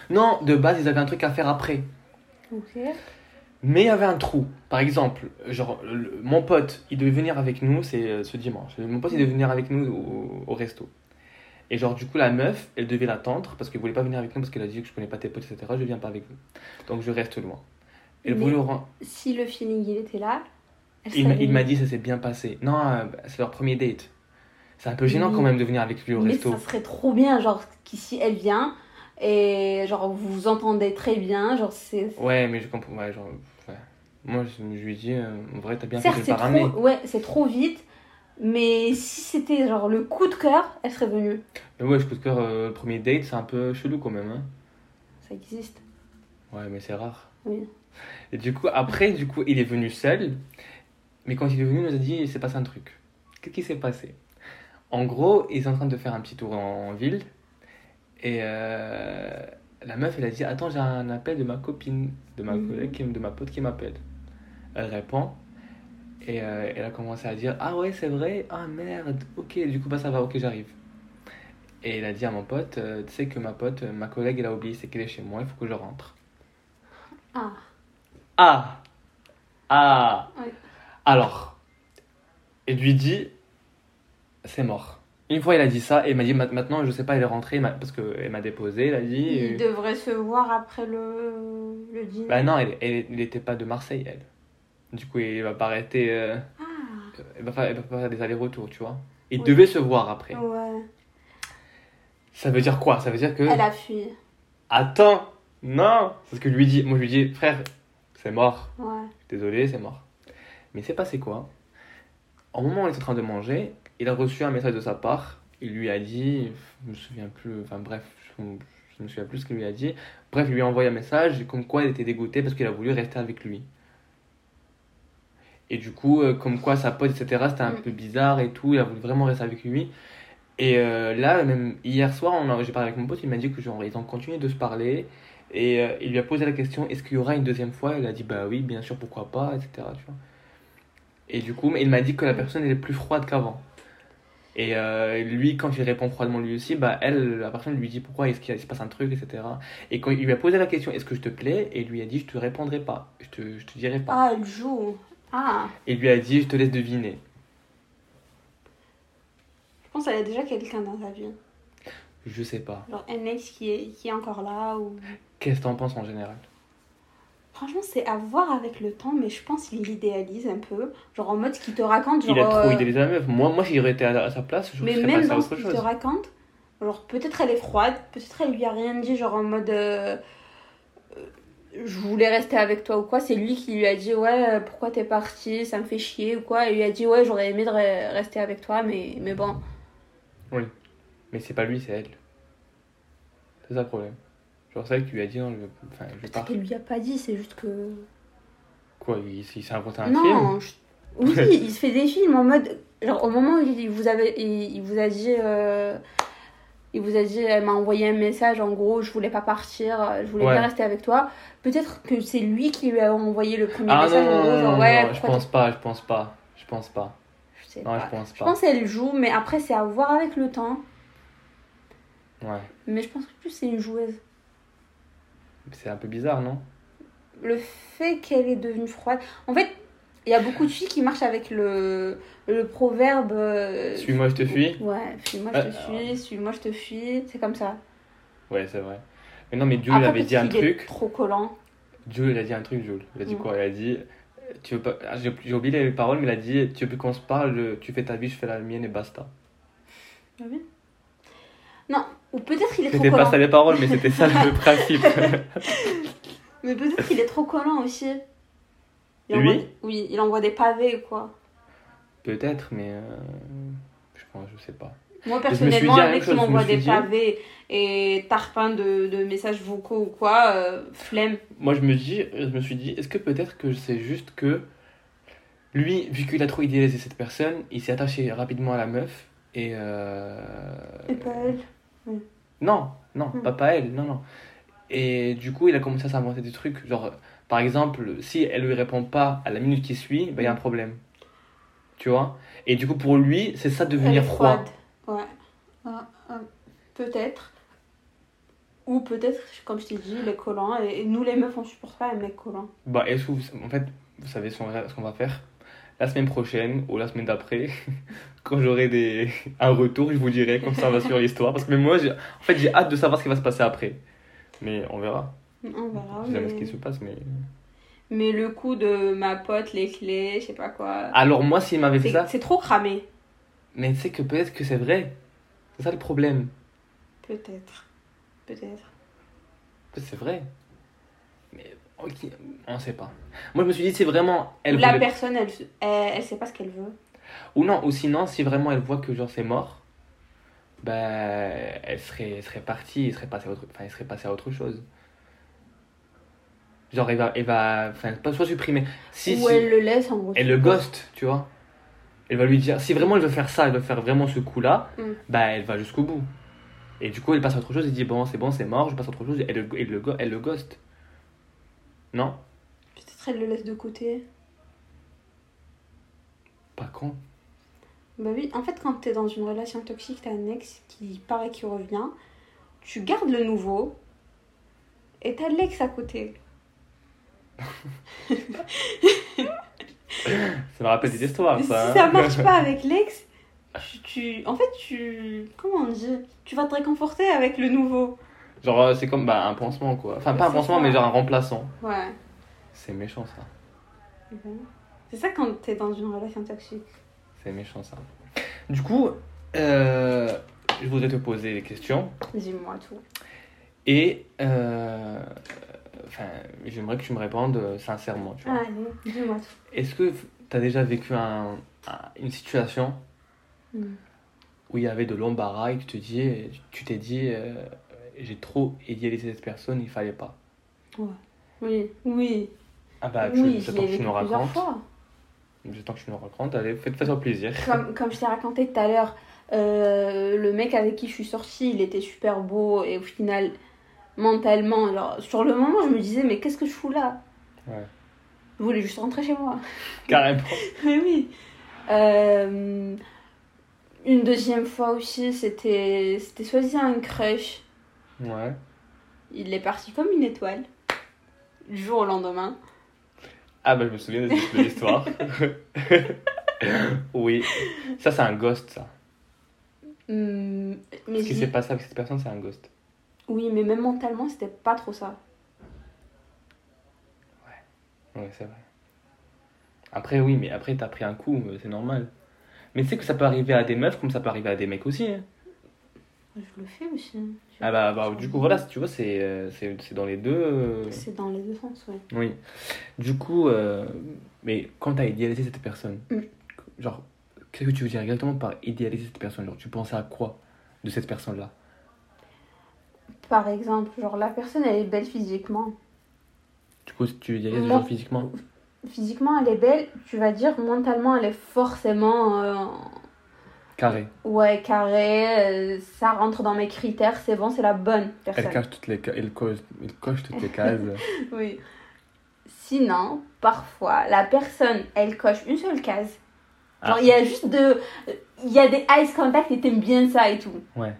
Non, de base, ils avaient un truc à faire après. Ok. Mais il y avait un trou. Par exemple, genre, le- mon pote, il devait venir avec nous, c'est euh, ce dimanche. Mon pote, il devait venir avec nous au, au resto. Et genre, du coup, la meuf, elle devait l'attendre parce qu'elle voulait pas venir avec nous parce qu'elle a dit que je connais pas tes potes, etc. Je viens pas avec vous. Donc, je reste loin. Ren- Si le feeling il était là, elle Il m'a- dit ça s'est bien passé. Non, euh, c'est leur premier date. C'est un peu gênant Oui. quand même de venir avec lui au Mais resto. ça serait trop bien, genre qu'ici elle vient et genre vous vous entendez très bien, genre c'est. Ouais, mais je comprends. Ouais, genre. Moi, je, je lui dis, euh, en vrai, t'as bien fait de le pas trop, ouais c'est trop vite, mais si c'était genre le coup de cœur, elle serait venue. Mais ouais, je coup de cœur, euh, le premier date, c'est un peu chelou quand même. Hein. Ça existe. Ouais, mais c'est rare. Oui. Et du coup, après, du coup, il est venu seul. Mais quand il est venu, il nous a dit, il s'est passé un truc. Qu'est-ce qui s'est passé? En gros, ils sont en train de faire un petit tour en, en ville. Et euh, la meuf, elle a dit, attends, j'ai un appel de ma copine, de ma Mhm. collègue, de ma pote qui m'appelle. Elle répond. Et euh, elle a commencé à dire, ah ouais, c'est vrai, ah merde, ok, du coup, bah ça va, ok, j'arrive. Et elle a dit à mon pote, euh, tu sais que ma pote, euh, ma collègue, elle a oublié, c'est qu'elle est chez moi, il faut que je rentre. Ah. Ah Ah Ouais. Alors, elle lui dit, c'est mort. Une fois, il a dit ça, et il m'a dit, Ma- maintenant, je sais pas, elle est rentrée, parce qu'elle m'a déposé, elle a dit... Il devrait se voir après le, le dîner. Bah non, elle, elle, elle était pas de Marseille, elle. Du coup, il va pas arrêter... euh, Ah. elle, va faire, va faire des allers-retours, tu vois. Ils Oui. devaient se voir après. Ouais. Ça veut dire quoi? Ça veut dire que... Elle a fui. Attends Non C'est ce que je lui dis. Moi, je lui dis, frère, c'est mort. Ouais. Désolé, c'est mort. Mais c'est passé quoi? Au moment où il était en train de manger, il a reçu un message de sa part. Il lui a dit, je me souviens plus, enfin bref, je, je me souviens plus ce qu'il lui a dit. Bref, il lui a envoyé un message comme quoi il était dégoûté parce qu'il a voulu rester avec lui. Et du coup, euh, comme quoi sa pote, etc., c'était un Mm. peu bizarre et tout, il a voulu vraiment rester avec lui. Et euh, là, même hier soir, j'ai parlé avec mon pote, il m'a dit que genre, ils ont continué de se parler. Et euh, il lui a posé la question est-ce qu'il y aura une deuxième fois? Elle a dit bah oui, bien sûr, pourquoi pas, etc. Tu vois. Et du coup, mais il m'a dit que la personne elle est plus froide qu'avant. Et euh, lui, quand il répond froidement lui aussi, bah elle, la personne lui dit pourquoi est-ce qu'il se passe un truc, etc. Et quand il lui a posé la question est-ce que je te plais? Et il lui a dit je te répondrai pas, je te, je te dirai pas. Ah, elle joue. Ah. Et il lui a dit je te laisse deviner. Je pense qu'elle a déjà quelqu'un dans sa vie. Je sais pas. Genre un ex qui est, qui est encore là ou... Qu'est-ce que t'en penses en général? Franchement, c'est à voir avec le temps, mais je pense qu'il idéalise un peu. Genre en mode ce qu'il te raconte. Genre, Il a trop euh, idéalisé la meuf. Moi, moi si j'aurais été à, sa place, je Mais serais même passé à dans ce autre qu'il chose. te raconte, genre peut-être elle est froide, peut-être elle lui a rien dit, genre en mode euh, je voulais rester avec toi ou quoi. C'est lui qui lui a dit ouais, euh, pourquoi t'es parti, ça me fait chier ou quoi. Et lui a dit ouais, j'aurais aimé de re- rester avec toi, mais, mais bon. Mais c'est pas lui, c'est elle. C'est ça le problème. Genre, c'est elle qui lui a dit non, je, enfin, je pars. qu'elle lui a pas dit, c'est juste que. Quoi, il, il s'est inventé un film? non, je- oui, il se fait des films en mode. Genre au moment où il vous, avait, il, il vous a dit. euh, Il vous a dit, elle m'a envoyé un message, en gros, je voulais pas partir, euh, je voulais Ouais. bien rester avec toi. Peut-être que c'est lui qui lui a envoyé le premier Ah message, non, en non, gros, non, genre, non, ouais, non, je pense pas, je pense pas. Je pense pas. je sais Non, pas. je pense Je pas. pense qu'elle joue, mais après, c'est à voir avec le temps. Ouais. Mais je pense que plus c'est une joueuse. C'est un peu bizarre, non? Le fait qu'elle est devenue froide. En fait, il y a beaucoup de filles qui marchent avec le, le proverbe. euh, Suis-moi, je te fuis Ouais, suis-moi, je te Euh, fuis, suis-moi, je te fuis. C'est comme ça. Ouais, c'est vrai. Mais non, mais il Après, avait dit un truc. trop collant. Dieu, il a dit un truc, Jules. Il a dit Mm. quoi? Il a dit. Tu veux pas... ah, J'ai oublié les paroles, mais il a dit Tu veux plus qu'on se parle, tu fais ta vie, je fais la mienne et basta. Non, ou peut-être qu'il est trop C'était pas collant. ça les paroles, mais c'était ça le [laughs] principe. Mais peut-être qu'il est trop collant aussi. Il Lui envoie... Oui, il envoie des pavés ou quoi. Peut-être, mais. euh, Je pense, je sais pas. Moi, personnellement, un mec qui m'envoie des dit- pavés et tarpin de, de messages vocaux ou quoi, euh, flemme. Moi, je me, dis, je me suis dit Est-ce que peut-être que c'est juste que. Lui, vu qu'il a trop idéalisé cette personne, il s'est attaché rapidement à la meuf et. euh, Et pas elle. Non, non, Hmm. pas pas elle, non, non. Et du coup, il a commencé à s'inventer des trucs. Genre, par exemple, si elle lui répond pas à la minute qui suit, ben, il y a un problème. Tu vois? Et du coup, pour lui, c'est ça devenir froid. Ouais. Peut-être. Ou peut-être, comme je t'ai dit, il est collant. Et, nous, les meufs, on supporte pas un mec collant. Bah, est-ce que vous, en fait, vous savez ce qu'on va- faire? La semaine prochaine ou la semaine d'après, [laughs] quand j'aurai des... [laughs] un retour, je vous dirai comme ça va suivre l'histoire. Parce que même moi, j'ai- en fait, j'ai hâte de savoir ce qui va se passer après. Mais on verra. On verra. Je sais jamais ce qui se passe, mais. mais le coup de ma pote, les clés, je sais pas quoi. Alors, moi, s'il m'avait fait ça, c'est trop cramé. mais tu sais que peut-être que c'est vrai. C'est ça le problème. Peut-être. Peut-être. C'est vrai. Mais ok, on sait pas. Moi, je me suis dit, c'est vraiment. Elle la voulait- personne, elle, elle sait pas ce qu'elle veut. Ou non, ou sinon, si vraiment elle voit que genre c'est mort, bah, elle serait, elle serait partie, elle serait passée à autre, enfin, elle serait passée à autre chose. Genre, elle va, elle va, enfin, pas soit supprimer. Si, Ou si, elle le laisse en gros. elle le ghost, tu vois. Elle va lui dire, si vraiment elle veut faire ça, elle veut faire vraiment ce coup-là, Mm. bah, elle va jusqu'au bout. Et du coup, elle passe à autre chose, elle dit, bon, c'est bon, c'est mort, je passe à autre chose, et elle, le- elle, le, elle le ghost. Non? Peut-être elle le laisse de côté. Pas con. Bah oui, en fait, quand t'es dans une relation toxique, t'as un ex qui paraît qui revient, tu gardes le nouveau et t'as l'ex à côté. Ça me rappelle des histoires, Mais si ça. hein. ça marche pas avec l'ex, tu, tu- En fait, tu. Comment on dit Tu vas te réconforter avec le nouveau. Genre, euh, c'est comme bah, un pansement, quoi. Enfin, pas un pansement, ça. mais genre un remplaçant. Ouais. C'est méchant, ça. C'est ça quand t'es dans une relation toxique. C'est méchant, ça. Du coup, euh, je voudrais te poser des questions. Dis-moi tout. Et, euh, enfin, j'aimerais que tu me répondes euh, sincèrement, tu vois. Allez, dis-moi tout. Est-ce que tu as déjà vécu un, un- une situation Hmm. où il y avait de l'embarras et que tu dis, tu t'es dit, euh, j'ai trop idéalisé cette personne, il fallait pas? Oui, oui. Ah bah, tu, oui, je j'attends que tu nous racontes. fois. J'attends que tu nous racontes. Allez, fais- fais-toi plaisir. Comme, comme je t'ai raconté tout à l'heure, euh, le mec avec qui je suis sortie, il était super beau et au final, mentalement, genre, sur le moment, je me disais, mais qu'est-ce que je fous là Ouais. Je voulais juste rentrer chez moi. [laughs] [laughs] Carrément. Mais oui. Euh, une deuxième fois aussi, c'était c'était soi-disant un crush. Ouais. Il est parti comme une étoile. Du jour au lendemain. Ah bah je me souviens de l'histoire. [laughs] oui. Ça c'est un ghost ça. Hum, mais Ce qui s'est passé avec cette personne, c'est un ghost. Oui, mais même mentalement, c'était pas trop ça. Ouais, c'est vrai. Après, oui, mais après, t'as pris un coup, euh, c'est normal. Mais tu sais que ça peut arriver à des meufs comme ça peut arriver à des mecs aussi. hein. Je le fais aussi. hein. Ah bah, bah, du coup, voilà, tu vois, c'est euh, c'est dans les deux. euh, C'est dans les deux sens, ouais. Oui. Du coup, euh, mais quand t'as idéalisé cette personne, Mm. genre, qu'est-ce que tu veux dire exactement par idéaliser cette personne? Genre, tu pensais à quoi de cette personne-là? Par exemple, genre la personne elle est belle physiquement. Du coup, tu idéalises Moi- genre physiquement? Physiquement elle est belle, tu vas dire mentalement elle est forcément euh, Carré. ouais carrée, euh, ça rentre dans mes critères, c'est bon, c'est la bonne Elle, personne. cache toutes les, elle, coche, elle coche toutes les cases. [laughs] Oui. Sinon, parfois la personne elle coche une seule case. Genre Ah. il y a juste de il y a des eyes contact et t'aimes bien ça et tout. Ouais.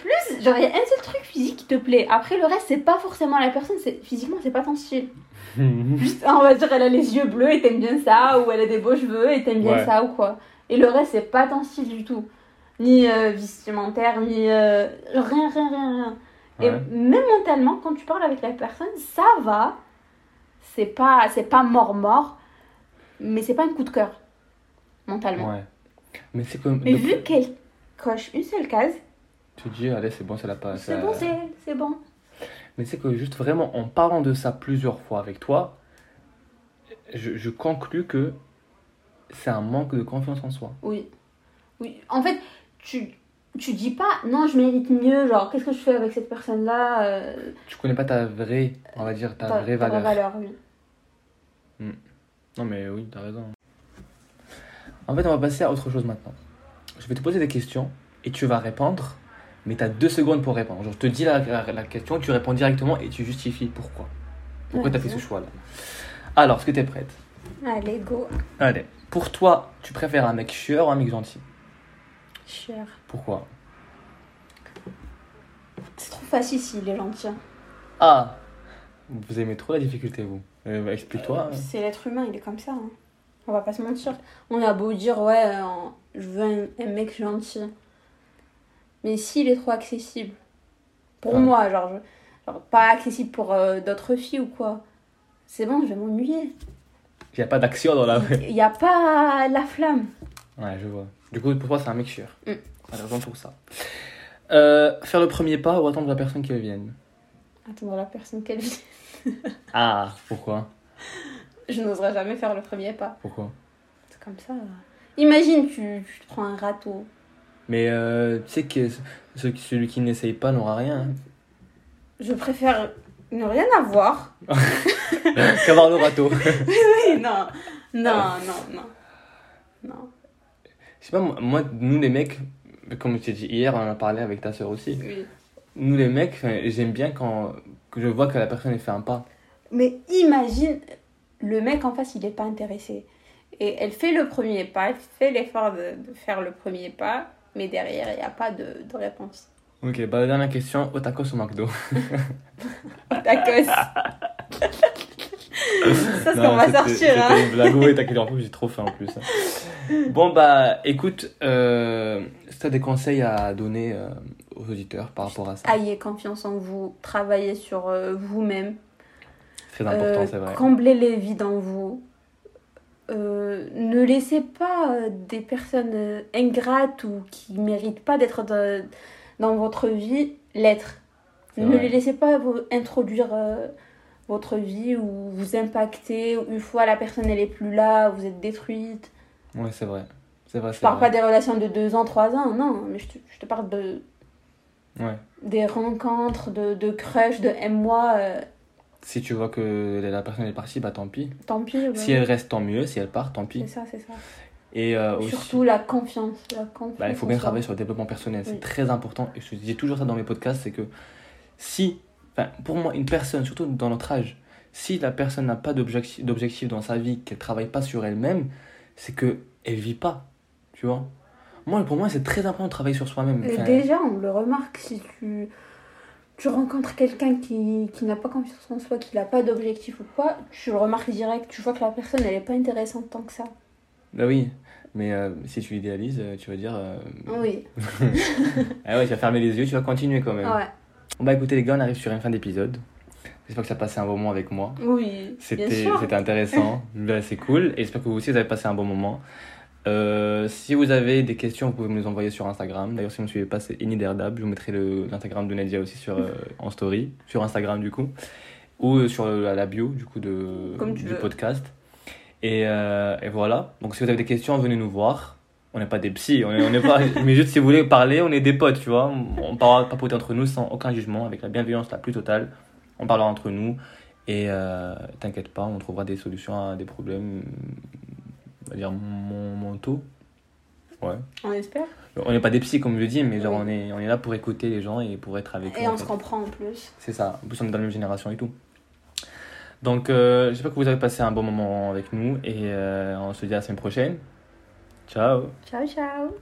Plus, genre il y a un seul truc physique qui te plaît. Après le reste c'est pas forcément la personne, c'est physiquement c'est pas ton style. [laughs] Juste, on va dire, elle a les yeux bleus et t'aimes bien ça, ou elle a des beaux cheveux et t'aimes bien Ouais. ça, ou quoi. Et le reste, c'est pas ton style du tout. Ni euh, vestimentaire, ni. euh, rien, rien, rien, rien. Et même mentalement, quand tu parles avec la personne, ça va. C'est pas, c'est pas mort-mort, mais c'est pas un coup de cœur. Mentalement. Ouais. Mais c'est comme. Mais vu qu'elle coche une seule case, Tu dis, allez, c'est bon, c'est la pas. c'est bon, c'est bon. Mais c'est que juste vraiment en parlant de ça plusieurs fois avec toi, je, je conclus que c'est un manque de confiance en soi. Oui. Oui. En fait, tu, tu dis pas, non, je mérite mieux, genre, qu'est-ce que je fais avec cette personne-là euh, Tu connais pas ta vraie, on va dire, ta, ta- vraie ta valeur. oui. Non mais oui, t'as raison. En fait, on va passer à autre chose maintenant. Je vais te poser des questions et tu vas répondre, mais tu as deux secondes pour répondre. Genre, je te dis la, la, la question, tu réponds directement et tu justifies pourquoi. Pourquoi tu as fait ce choix-là? Alors, est-ce que tu es prête? Allez, go. Allez. Pour toi, tu préfères un mec chieur ou un mec gentil? Cher. Pourquoi? C'est trop facile s'il est gentil. Ah Vous aimez trop la difficulté, vous Euh, bah, Explique-toi. C'est l'être humain, il est comme ça. hein. On va pas se mentir. On a beau dire, ouais, euh, je veux un, un mec gentil. Mais s'il est trop accessible, pour moi, genre, je- genre, pas accessible pour euh, d'autres filles ou quoi, c'est bon, je vais m'ennuyer. Il n'y a pas d'action dans la Il n'y a pas la flamme. Ouais, je vois. Du coup, pour toi, c'est un chieur. Mm. T'as raison pour ça. Euh, faire le premier pas ou attendre la personne qu'elle vienne? Attendre la personne qu'elle vit. [laughs] Ah, pourquoi? Je n'oserais jamais faire le premier pas. Pourquoi? C'est comme ça. Imagine, tu, tu te prends un râteau. Mais euh, tu sais que ce- celui qui n'essaye pas n'aura rien. hein. Je préfère ne rien avoir. [laughs] Qu'avoir le râteau. [laughs] Oui, non. Non, non, non. Non. Je sais pas, moi, nous les mecs, comme je t'ai dit hier, on en a parlé avec ta soeur aussi. Oui. Nous les mecs, j'aime bien quand je vois que la personne fait un pas. Mais imagine, le mec en face, il n'est pas intéressé. Et elle fait le premier pas, elle fait l'effort de, de faire le premier pas, mais derrière, il n'y a pas de, de réponse. Ok, bah la dernière question, au tacos ou McDo? [laughs] Tacos. [laughs] Ça, c'est qu'on va c'était- sortir, C'était hein. une blague, t'inquiète, en plus j'ai trop faim en plus. Bon bah écoute, euh, si t'as des conseils à donner euh, aux auditeurs par rapport à ça, Ayez confiance en vous, travaillez sur euh, vous-même. très important, Euh, c'est vrai. Comblez les vides en vous. Euh, ne laissez pas euh, des personnes euh, ingrates ou qui méritent pas d'être dans votre vie l'être. Ne vrai. les laissez pas vous introduire euh, votre vie ou vous impacter. Une fois la personne elle est plus là, vous êtes détruite. Ouais, c'est vrai. C'est vrai, Je parle vrai. pas des relations de deux ans, trois ans, non, mais je te, je te parle de Ouais. des rencontres, de, de crush, de euh, Si tu vois que la personne est partie, bah tant pis. tant pis. ouais. Si elle reste, tant mieux. Si elle part, tant C'est pis. ça, c'est ça. Et euh, aussi, Surtout la confiance. La confiance bah, il faut en bien travailler sur le développement personnel. C'est très important. Et je dis toujours ça dans mes podcasts, c'est que si, pour moi, une personne, surtout dans notre âge, si la personne n'a pas d'objectif dans sa vie, qu'elle travaille pas sur elle-même, c'est que elle vit pas. Tu vois? Moi, pour moi, c'est très important de travailler sur soi-même. Enfin, déjà, on le remarque si tu, tu rencontres quelqu'un qui, qui n'a pas confiance en soi, qui n'a pas d'objectif ou quoi, tu le remarques direct. Tu vois que la personne, elle n'est pas intéressante tant que ça. Bah oui, mais euh, si tu idéalises, euh, tu vas dire. euh, Oui. [laughs] Ah ouais, tu vas fermer les yeux, tu vas continuer quand même. Ouais. Bon bah écoutez les gars, on arrive sur une fin d'épisode. J'espère que ça a passé un bon moment avec moi. Oui. C'était intéressant, [laughs] Bah, c'est cool. Et j'espère que vous aussi vous avez passé un bon moment. Euh, si vous avez des questions, vous pouvez me les envoyer sur Instagram. D'ailleurs, si vous ne me suivez pas, c'est iniderdable. Je vous mettrai l'Instagram de Nadia aussi sur, euh, en story, sur Instagram du coup, ou euh, sur la bio du coup de, du veux. podcast. Et, euh, et voilà. Donc si vous avez des questions, venez nous voir. On n'est pas des psys, on est, on est pas. [laughs] mais juste si vous voulez parler, on est des potes, tu vois. On parlera papoter entre nous sans aucun jugement, avec la bienveillance la plus totale. On parlera entre nous. Et t'inquiète pas, on trouvera des solutions à des problèmes, on va dire, mon- mentaux. Ouais. On espère. On n'est pas des psys, comme je le dis, mais genre, on, est, on est là pour écouter les gens et pour être avec eux. Et on se comprend en plus. C'est ça. En plus, on est dans la même génération et tout. Donc, euh, j'espère que vous avez passé un bon moment avec nous et euh, on se dit à la semaine prochaine. Ciao Ciao, ciao.